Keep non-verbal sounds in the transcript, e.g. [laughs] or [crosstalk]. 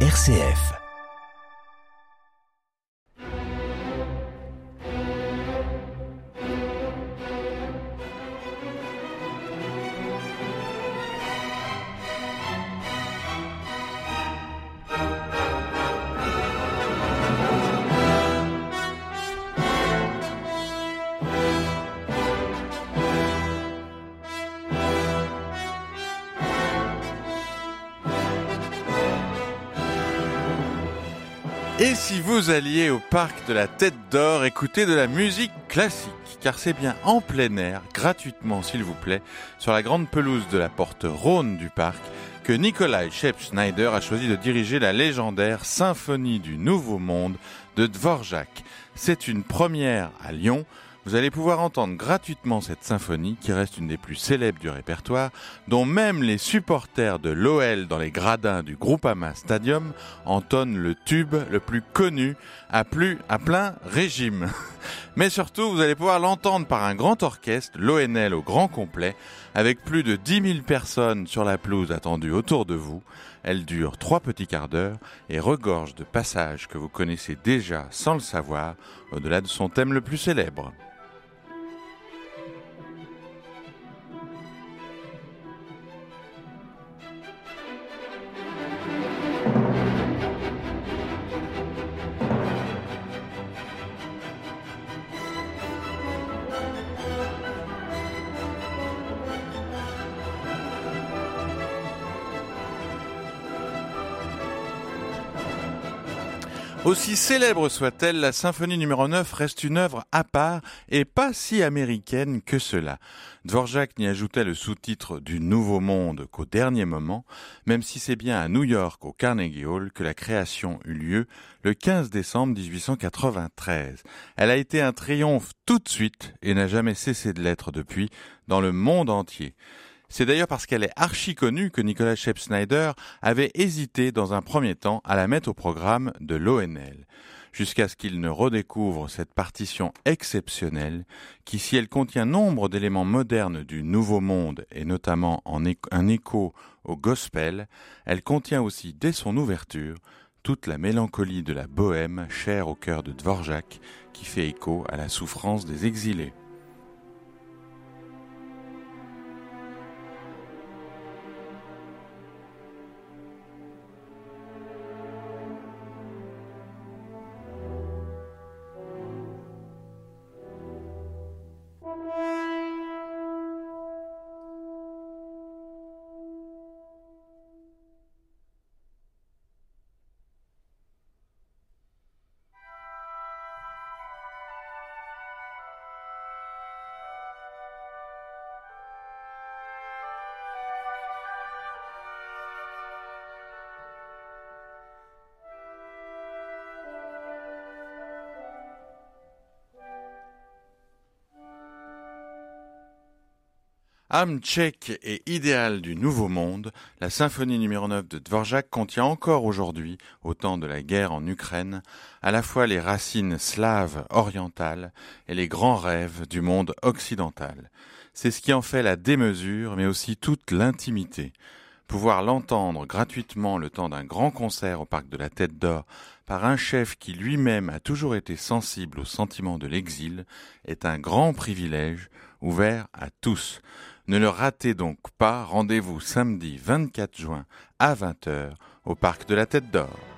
RCF. Et si vous alliez au parc de la Tête d'Or écouter de la musique classique, car c'est bien en plein air, gratuitement s'il vous plaît, sur la grande pelouse de la porte Rhône du parc, que Nikolai Schepp-Schneider a choisi de diriger la légendaire Symphonie du Nouveau Monde de Dvorak. C'est une première à Lyon, vous allez pouvoir entendre gratuitement cette symphonie qui reste une des plus célèbres du répertoire, dont même les supporters de l'OL dans les gradins du Groupama Stadium entonnent le tube le plus connu à plus à plein régime. [laughs] Mais surtout, vous allez pouvoir l'entendre par un grand orchestre, l'ONL au grand complet, avec plus de 10 000 personnes sur la pelouse attendues autour de vous. Elle dure trois petits quarts d'heure et regorge de passages que vous connaissez déjà sans le savoir, au-delà de son thème le plus célèbre. Aussi célèbre soit-elle, la symphonie numéro 9 reste une œuvre à part et pas si américaine que cela. Dvorak n'y ajoutait le sous-titre du Nouveau Monde qu'au dernier moment, même si c'est bien à New York, au Carnegie Hall, que la création eut lieu le 15 décembre 1893. Elle a été un triomphe tout de suite et n'a jamais cessé de l'être depuis dans le monde entier. C'est d'ailleurs parce qu'elle est archi connue que Nicolas Schepp-Snyder avait hésité dans un premier temps à la mettre au programme de l'ONL, jusqu'à ce qu'il ne redécouvre cette partition exceptionnelle qui, si elle contient nombre d'éléments modernes du Nouveau Monde et notamment en un écho au gospel, elle contient aussi dès son ouverture toute la mélancolie de la bohème chère au cœur de Dvorak qui fait écho à la souffrance des exilés. Âme tchèque et idéal du Nouveau Monde, la symphonie numéro 9 de Dvorak contient encore aujourd'hui, au temps de la guerre en Ukraine, à la fois les racines slaves orientales et les grands rêves du monde occidental. C'est ce qui en fait la démesure, mais aussi toute l'intimité. Pouvoir l'entendre gratuitement le temps d'un grand concert au parc de la Tête d'Or par un chef qui lui-même a toujours été sensible au sentiment de l'exil est un grand privilège ouvert à tous. Ne le ratez donc pas, rendez-vous samedi 24 juin à 20h au Parc de la Tête d'Or.